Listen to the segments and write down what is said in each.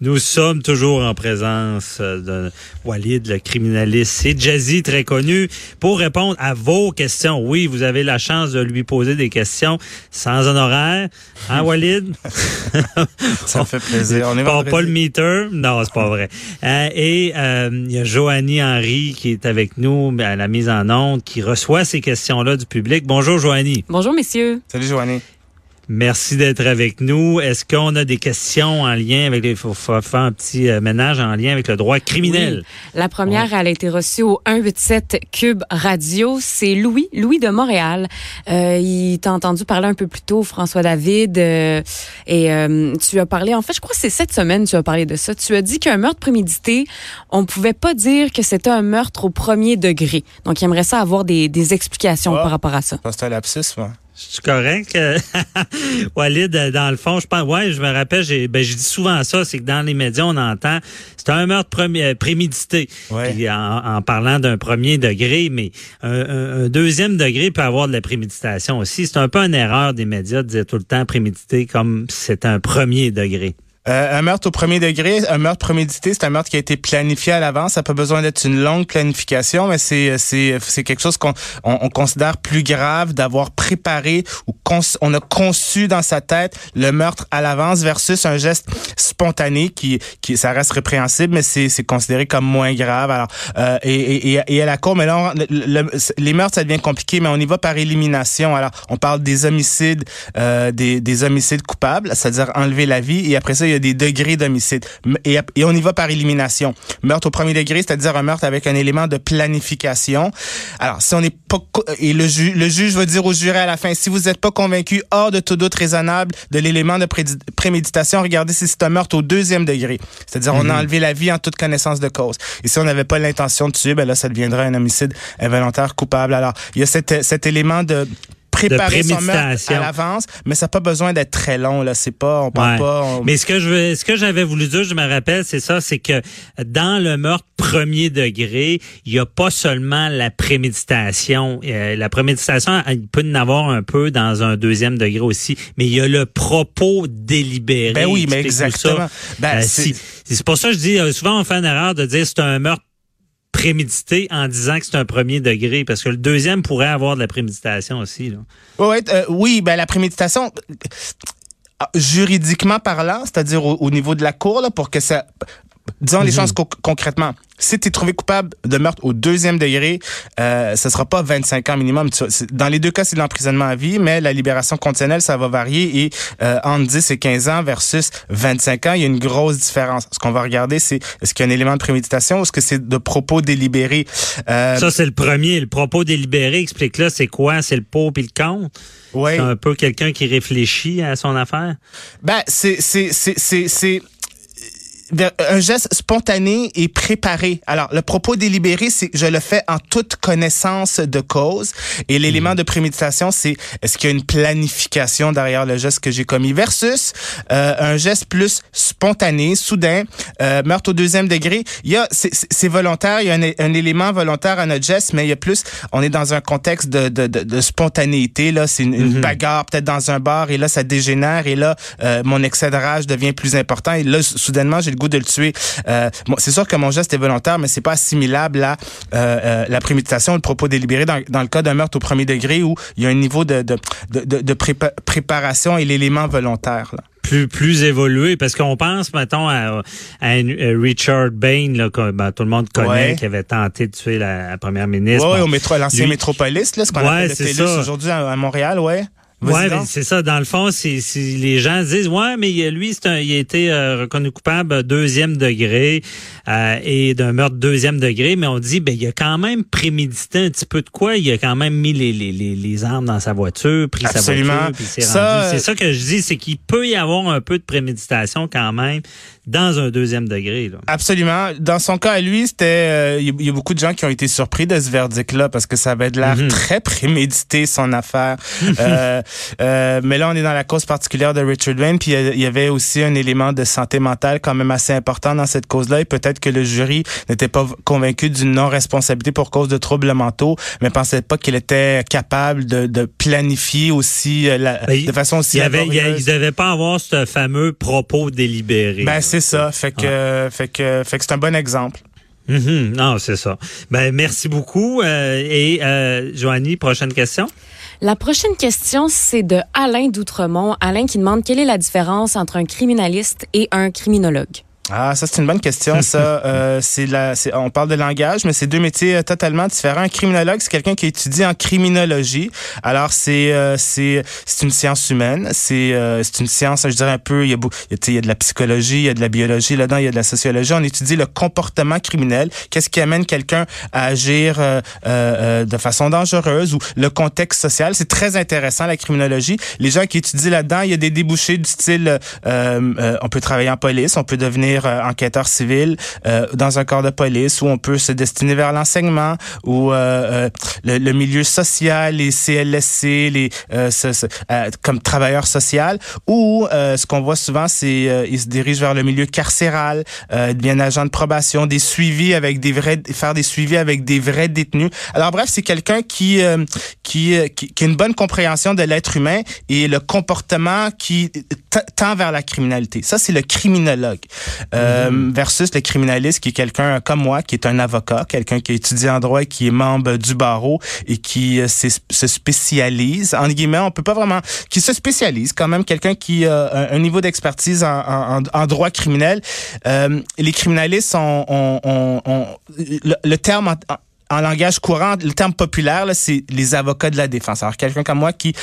Nous sommes toujours en présence euh, de Walid, le criminaliste. C'est Jazzy, très connu, pour répondre à vos questions. Oui, vous avez la chance de lui poser des questions sans honoraire. Hein, Walid? Ça me fait plaisir. On est pas, pas le meter? Non, c'est pas vrai. Euh, et euh, il y a Joanie Henry qui est avec nous à la mise en onde, qui reçoit ces questions-là du public. Bonjour, Joanie. Bonjour, messieurs. Salut, Joanie. Merci d'être avec nous. Est-ce qu'on a des questions en lien avec les faut, faut faire un petit euh, ménage en lien avec le droit criminel? Oui. La première, elle a été reçue au 187 Cube Radio. C'est Louis, Louis de Montréal. Euh, il t'a entendu parler un peu plus tôt, François David, euh, et euh, tu as parlé. En fait, je crois que c'est cette semaine tu as parlé de ça. Tu as dit qu'un meurtre prémédité, on pouvait pas dire que c'était un meurtre au premier degré. Donc, il aimerait ça avoir des, des explications Ah. par rapport à ça. C'est un lapsus, moi. C'est correct. Walid, dans le fond, je pense, ouais, je me rappelle, j'ai, ben, je dis souvent ça, c'est que dans les médias, on entend, c'est un meurtre premier- prémédité. Ouais. Puis en, en parlant d'un premier degré, mais un, un- deuxième degré peut avoir de la préméditation aussi. C'est un peu une erreur des médias de dire tout le temps prémédité comme c'est un premier degré. Euh, un meurtre au premier degré, un meurtre prémédité, c'est un meurtre qui a été planifié à l'avance. Ça n'a pas besoin d'être une longue planification, mais c'est c'est c'est quelque chose qu'on on, on considère plus grave d'avoir préparé ou on a conçu dans sa tête le meurtre à l'avance versus un geste spontané qui qui ça reste répréhensible, mais c'est c'est considéré comme moins grave. Alors euh, et, et, et, à la cour, mais là les meurtres ça devient compliqué, mais on y va par élimination. Alors on parle des homicides, euh, des des homicides coupables, c'est-à-dire enlever la vie, et après ça y a des degrés d'homicide. Et, et on y va par élimination. Meurtre au premier degré, c'est-à-dire un meurtre avec un élément de planification. Alors, si on n'est pas... Et le, ju- le juge va dire au juré à la fin, si vous n'êtes pas convaincu hors de tout doute raisonnable de l'élément de préméditation, regardez si c'est un meurtre au deuxième degré. C'est-à-dire, on a enlevé la vie en toute connaissance de cause. Et si on n'avait pas l'intention de tuer, ben là, ça deviendrait un homicide involontaire coupable. Alors, il y a cet élément de préparer son meurtre à l'avance, mais ça n'a pas besoin d'être très long. Là, c'est pas, on parle Ouais. pas. on- Mais ce que je veux, ce que j'avais voulu dire, je me rappelle, c'est ça, c'est que dans le meurtre premier degré, il n'y a pas seulement la préméditation. Euh, la préméditation, il peut en avoir un peu dans un deuxième degré aussi, mais il y a le propos délibéré. Ben oui, mais exactement. Ben, Euh, c'est- si- c'est pour ça que je dis, euh, souvent on fait une erreur de dire c'est un meurtre prémédité en disant que c'est un premier degré, parce que le deuxième pourrait avoir de la préméditation aussi. Là. Euh, oui, ben la préméditation, euh, juridiquement parlant, c'est-à-dire au, au niveau de la cour, là, pour que ça... Disons les choses co- concrètement. Si tu es trouvé coupable de meurtre au deuxième degré, euh, ce sera pas 25 ans minimum. Dans les deux cas, c'est de l'emprisonnement à vie, mais la libération conditionnelle, ça va varier et euh, entre 10 et 15 ans versus 25 ans, il y a une grosse différence. Ce qu'on va regarder, c'est est-ce qu'il y a un élément de préméditation ou est-ce que c'est de propos délibérés? Euh, Ça, c'est le premier. Le propos délibéré, explique-là, c'est quoi? C'est le pour puis le contre? ouais. C'est un peu quelqu'un qui réfléchit à son affaire? Ben, c'est, un geste spontané et préparé. Alors, le propos délibéré, c'est je le fais en toute connaissance de cause. Et l'élément de préméditation, c'est est-ce qu'il y a une planification derrière le geste que j'ai commis? Versus euh, un geste plus spontané, soudain, euh, meurtre au deuxième degré. Il y a, c'est, volontaire, il y a un, un élément volontaire à notre geste, mais il y a plus, on est dans un contexte de, de, de, de spontanéité. Là, c'est une, une bagarre peut-être dans un bar et là, ça dégénère et là, euh, mon excès de rage devient plus important et là, soudainement, j'ai le goût de le tuer. Euh, bon, c'est sûr que mon geste est volontaire, mais c'est pas assimilable à euh, euh, la préméditation, le propos délibéré dans, dans le cas d'un meurtre au premier degré où il y a un niveau de, de, de, de, de prépa- préparation et l'élément volontaire. Là. Plus, plus évolué, parce qu'on pense, mettons, à, Richard Bain, là, que ben, tout le monde connaît, Ouais. qui avait tenté de tuer la, la première ministre. Bon, au métro, l'ancien métropolis, là, ce qu'on Ouais, appelle le aujourd'hui à, à Montréal, ouais. Donc. mais c'est ça. Dans le fond, c'est c'est- les gens disent ouais, mais lui, c'est un, il a été euh, reconnu coupable deuxième degré euh, et d'un meurtre deuxième degré, mais on dit ben il a quand même prémédité un petit peu de quoi. Il a quand même mis les les, les, les armes dans sa voiture, pris Absolument. sa voiture, puis s'est rendu. C'est euh, ça que je dis, c'est qu'il peut y avoir un peu de préméditation quand même dans un deuxième degré. Là. Absolument. Dans son cas à lui, c'était euh, il y a- il y, a beaucoup de gens qui ont été surpris de ce verdict-là parce que ça avait de l'air Mhm. très prémédité son affaire. Euh, Euh, mais là, on est dans la cause particulière de Richard Wayne, puis il y avait aussi un élément de santé mentale quand même assez important dans cette cause-là, et peut-être que le jury n'était pas convaincu d'une non-responsabilité pour cause de troubles mentaux, mais pensait pas qu'il était capable de, de planifier aussi euh, la, ben, de façon aussi il, avait, il, devait pas avoir ce fameux propos délibéré. Ben c'est ça, fait que, fait que, fait que c'est un bon exemple. Mm-hmm. non, c'est ça. Ben merci beaucoup. Euh, et euh, Joanie, prochaine question? La prochaine question, c'est de Alain d'Outremont. Alain qui demande quelle est la différence entre un criminaliste et un criminologue? Ah, ça c'est une bonne question. Ça, euh, c'est la, on parle de langage, mais c'est deux métiers euh, totalement différents. Un criminologue, c'est quelqu'un qui étudie en criminologie. Alors c'est, euh, c'est, c'est une science humaine. C'est, euh, c'est une science, je dirais un peu. Il y a, il y a de la psychologie, il y a de la biologie là-dedans, il y a de la sociologie. On étudie le comportement criminel. Qu'est-ce qui amène quelqu'un à agir de façon dangereuse ou le contexte social? C'est très intéressant la criminologie. Les gens qui étudient là-dedans, il y a des débouchés du style, on peut travailler en police, on peut devenir euh, enquêteur civil euh, dans un corps de police où on peut se destiner vers l'enseignement ou euh, le, milieu social, les CLSC, les comme travailleur social ou ce qu'on voit souvent c'est ils se dirigent vers le milieu carcéral, bien agent de probation, des suivis avec des vrais faire des suivis avec des vrais détenus. Alors bref, c'est quelqu'un qui, qui, qui qui a une bonne compréhension de l'être humain et le comportement qui tend vers la criminalité. Ça c'est le criminologue. Euh, mhm. versus le criminaliste qui est quelqu'un comme moi, qui est un avocat, quelqu'un qui étudie en droit et qui est membre du barreau et qui euh, se spécialise, en guillemets, on peut pas vraiment, qui se spécialise quand même, quelqu'un qui a un niveau d'expertise en, en, droit criminel. Euh, les criminalistes ont, ont, ont, le, terme en, langage courant, le terme populaire, c'est les avocats de la défense. Alors, quelqu'un comme moi qui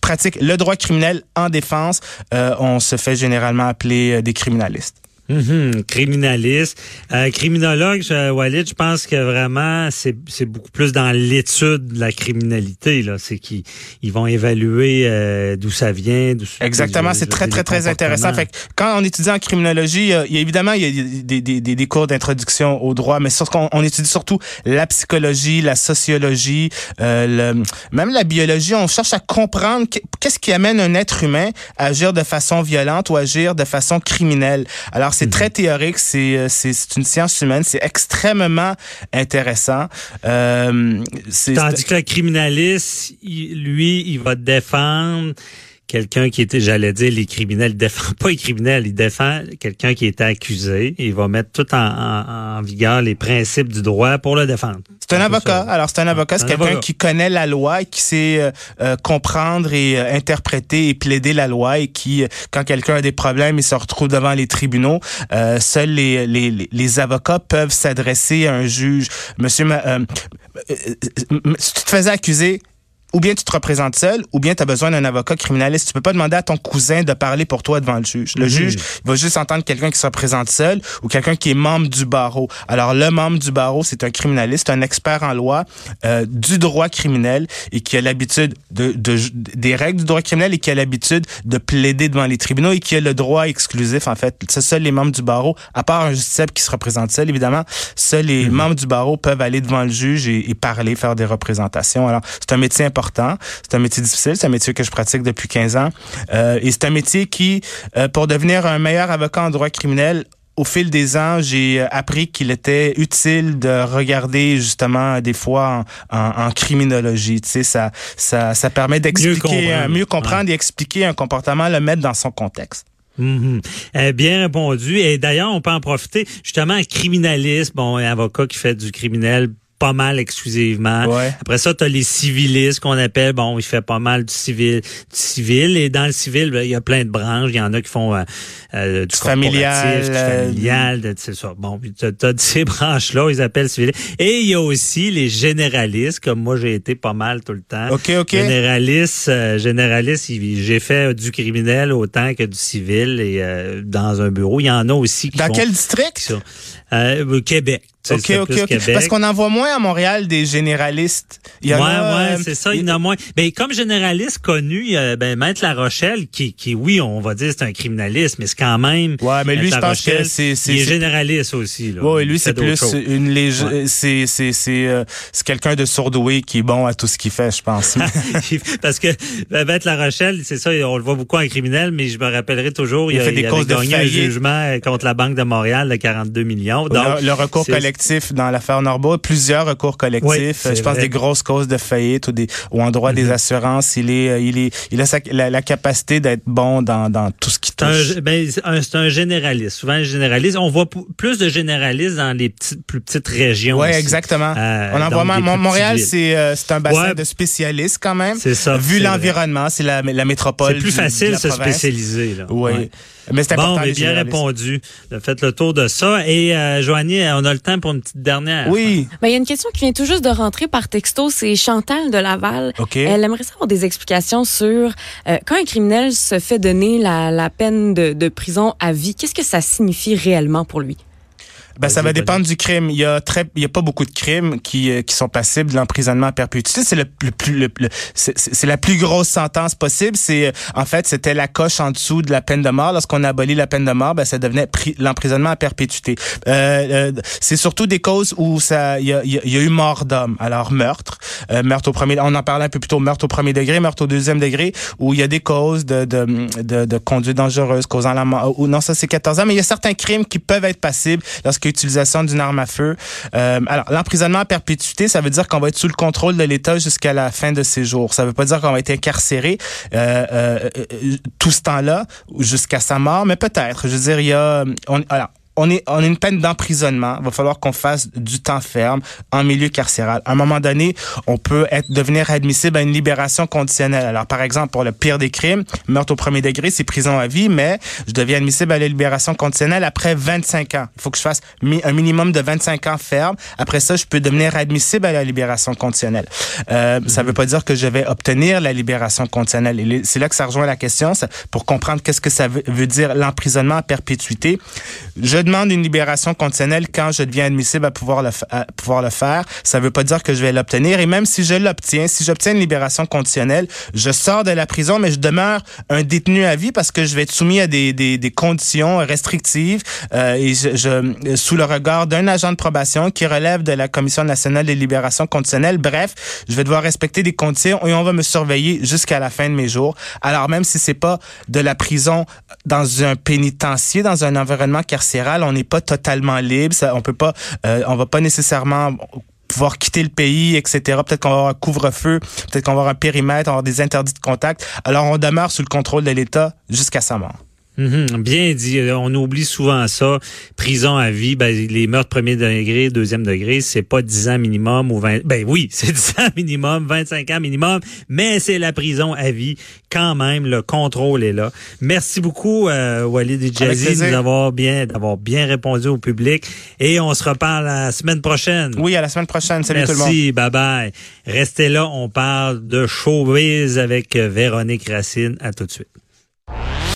pratique le droit criminel en défense, on se fait généralement appeler des criminalistes. Mhm, criminaliste. Euh, criminologue, je, Walid, je pense que vraiment, c'est, c'est beaucoup plus dans l'étude de la criminalité. Là. C'est qu'ils ils vont évaluer euh, d'où ça vient. Exactement, c'est très, très, très intéressant. Fait quand on étudie en criminologie, il y a, évidemment, il y a des, des, des, des cours d'introduction au droit, mais surtout, on, on, étudie surtout la psychologie, la sociologie, euh, le, même la biologie. On cherche à comprendre qu'est-ce qui amène un être humain à agir de façon violente ou agir de façon criminelle. Alors, c'est très théorique, euh, c'est c'est une science humaine, c'est extrêmement intéressant. Euh, Tandis que le criminaliste, lui, il va défendre quelqu'un qui était, j'allais dire, les criminels, il défend pas les criminels, il défend quelqu'un qui était accusé. Il va mettre tout en, vigueur les principes du droit pour le défendre. C'est un avocat. Alors, c'est un avocat, c'est quelqu'un qui connaît la loi et qui sait euh, euh, comprendre et euh, interpréter et plaider la loi et qui, quand quelqu'un a des problèmes, il se retrouve devant les tribunaux. seuls les, les, les, avocats peuvent s'adresser à un juge. Monsieur, si tu te faisais accuser, ou bien tu te représentes seul, ou bien tu as besoin d'un avocat criminaliste. Tu peux pas demander à ton cousin de parler pour toi devant le juge. Le mhm. juge va juste entendre quelqu'un qui se représente seul ou quelqu'un qui est membre du barreau. Alors le membre du barreau, c'est un criminaliste, un expert en loi euh, du droit criminel et qui a l'habitude de, de, des règles du droit criminel et qui a l'habitude de plaider devant les tribunaux et qui a le droit exclusif en fait. C'est seuls les membres du barreau, à part un justiciable qui se représente seul évidemment, seuls les mhm. membres du barreau peuvent aller devant le juge et, et parler, faire des représentations. Alors c'est un métier important c'est un métier difficile, c'est un métier que je pratique depuis 15 ans. Euh, et c'est un métier qui, euh, pour devenir un meilleur avocat en droit criminel, au fil des ans, j'ai euh, appris qu'il était utile de regarder justement des fois en, criminologie. Tu sais, ça, ça, ça permet d'expliquer, mieux comprendre, et expliquer un comportement, le mettre dans son contexte. Mm-hmm. bien répondu. Et d'ailleurs, on peut en profiter. Justement, un criminaliste, bon, un avocat qui fait du criminel pas mal exclusivement. Après ça, tu as les civilistes qu'on appelle, bon, il fait pas mal du civil, du civil et dans le civil, ben, il y a plein de branches. Il y en a qui font euh, euh du familial, du familial, c'est ça. Bon, tu as, ces branches-là, ils appellent civil. Et il y a aussi les généralistes, comme moi j'ai été pas mal tout le temps. OK, OK. Généraliste, euh, généraliste, j'ai fait du criminel autant que du civil et euh, dans un bureau. Il y en a aussi qui Dans quel district? Euh, Québec. OK, OK, OK. Parce qu'on en voit moins à Montréal des généralistes. Il y en ouais, a, ouais, euh, c'est ça, il y en a moins. Mais comme généraliste connu, il y a ben, Maître La Rochelle, qui, qui, oui, on va dire c'est un criminaliste, mais c'est quand même. Ouais, mais lui, je pense que c'est. Il est généraliste aussi. Là. Ouais, lui, c'est plus une légende. Ouais. C'est c'est c'est euh, quelqu'un de sourdoué qui est bon à tout ce qu'il fait, je pense. Parce que ben, Maître La Rochelle, c'est ça, on le voit beaucoup en criminel, mais je me rappellerai toujours, il, il a, fait des il causes de un jugement contre la Banque de Montréal de 42 millions. Donc, le, le recours collectif dans l'affaire Norbo, plusieurs recours collectifs. je pense des grosses causes de faillite ou des ou en droit des mhm. assurances. Il est, euh, il est, il a la, capacité d'être bon dans, dans tout ce qui touche. Ben, c'est un, généraliste. Souvent un généraliste. On voit plus de généralistes dans les petites, plus petites régions. Oui, exactement. Euh, On en voit Montréal, c'est euh, c'est un bassin de spécialistes quand même. C'est ça. Vu l'environnement, c'est la, la métropole. C'est plus facile de se spécialiser. Là. Oui. Mais c'est important. Bon, mais bien répondu. Faites le tour de ça. Et euh, Joanie, on a le temps pour une petite dernière. Oui. Ben, il y a une question qui vient tout juste de rentrer par texto. C'est Chantal de Laval. OK. Elle aimerait savoir des explications sur euh, quand un criminel se fait donner la, la peine de, de prison à vie, qu'est-ce que ça signifie réellement pour lui? Ben, ça va dépendre du crime. Il y a très, il y a pas beaucoup de crimes qui, euh, qui sont passibles de l'emprisonnement à perpétuité. C'est le, plus, le, c'est la plus grosse sentence possible. C'est, euh, en fait, c'était la coche en dessous de la peine de mort. Lorsqu'on a aboli la peine de mort, ben, ça devenait l'emprisonnement à perpétuité. Euh, euh, c'est surtout des causes où ça, il y a, y a, eu mort d'homme. Alors, meurtre, meurtre au premier, on en parlait un peu plus tôt, meurtre au premier degré, meurtre au deuxième degré, où il y a des causes de, de, de, de conduite dangereuse causant la mort. Ou non, ça c'est 14 ans, mais il y a certains crimes qui peuvent être passibles lorsque utilisation d'une arme à feu. Euh, alors, l'emprisonnement à perpétuité, ça veut dire qu'on va être sous le contrôle de l'État jusqu'à la fin de ses jours. Ça veut pas dire qu'on va être incarcéré euh, euh, tout ce temps-là jusqu'à sa mort, mais peut-être. Je veux dire, il y a... Alors, on est on a une peine d'emprisonnement. Il va falloir qu'on fasse du temps ferme en milieu carcéral. À un moment donné, on peut être devenir admissible à une libération conditionnelle. Alors, par exemple, pour le pire des crimes, meurtre au premier degré, c'est prison à vie, mais je deviens admissible à la libération conditionnelle après 25 ans. Il faut que je fasse un minimum de 25 ans ferme. Après ça, je peux devenir admissible à la libération conditionnelle. Euh, Ça mhm. veut pas dire que je vais obtenir la libération conditionnelle. C'est là que ça rejoint la question, pour comprendre qu'est-ce que ça veut, veut dire l'emprisonnement à perpétuité. Je demande une libération conditionnelle quand je deviens admissible à pouvoir le, pouvoir le faire. Ça veut pas dire que je vais l'obtenir. Et même si je l'obtiens, si j'obtiens une libération conditionnelle, je sors de la prison, mais je demeure un détenu à vie parce que je vais être soumis à des, des, conditions restrictives euh, et sous le regard d'un agent de probation qui relève de la Commission nationale des libérations conditionnelles. Bref, je vais devoir respecter des conditions et on va me surveiller jusqu'à la fin de mes jours. Alors même si c'est pas de la prison dans un pénitencier, dans un environnement carcéral, on n'est pas totalement libre. On peut pas, euh, on va pas nécessairement pouvoir quitter le pays, etc. Peut-être qu'on va avoir un couvre-feu, peut-être qu'on va avoir un périmètre, on avoir des interdits de contact. Alors, on demeure sous le contrôle de l'État jusqu'à sa mort. Mhm, bien dit. On oublie souvent ça. Prison à vie, ben, les meurtres premier degré, deuxième degré, c'est pas 10 ans minimum ou 20... Ben oui, c'est 10 ans minimum, 25 ans minimum, mais c'est la prison à vie. Quand même, le contrôle est là. Merci beaucoup, euh, Walid Jazzy, d'avoir bien, d'avoir bien répondu au public. Et on se reparle la semaine prochaine. Oui, à la semaine prochaine. Salut Merci, tout le monde. Merci, bye bye. Restez là, on parle de showbiz avec Véronique Racine. À tout de suite.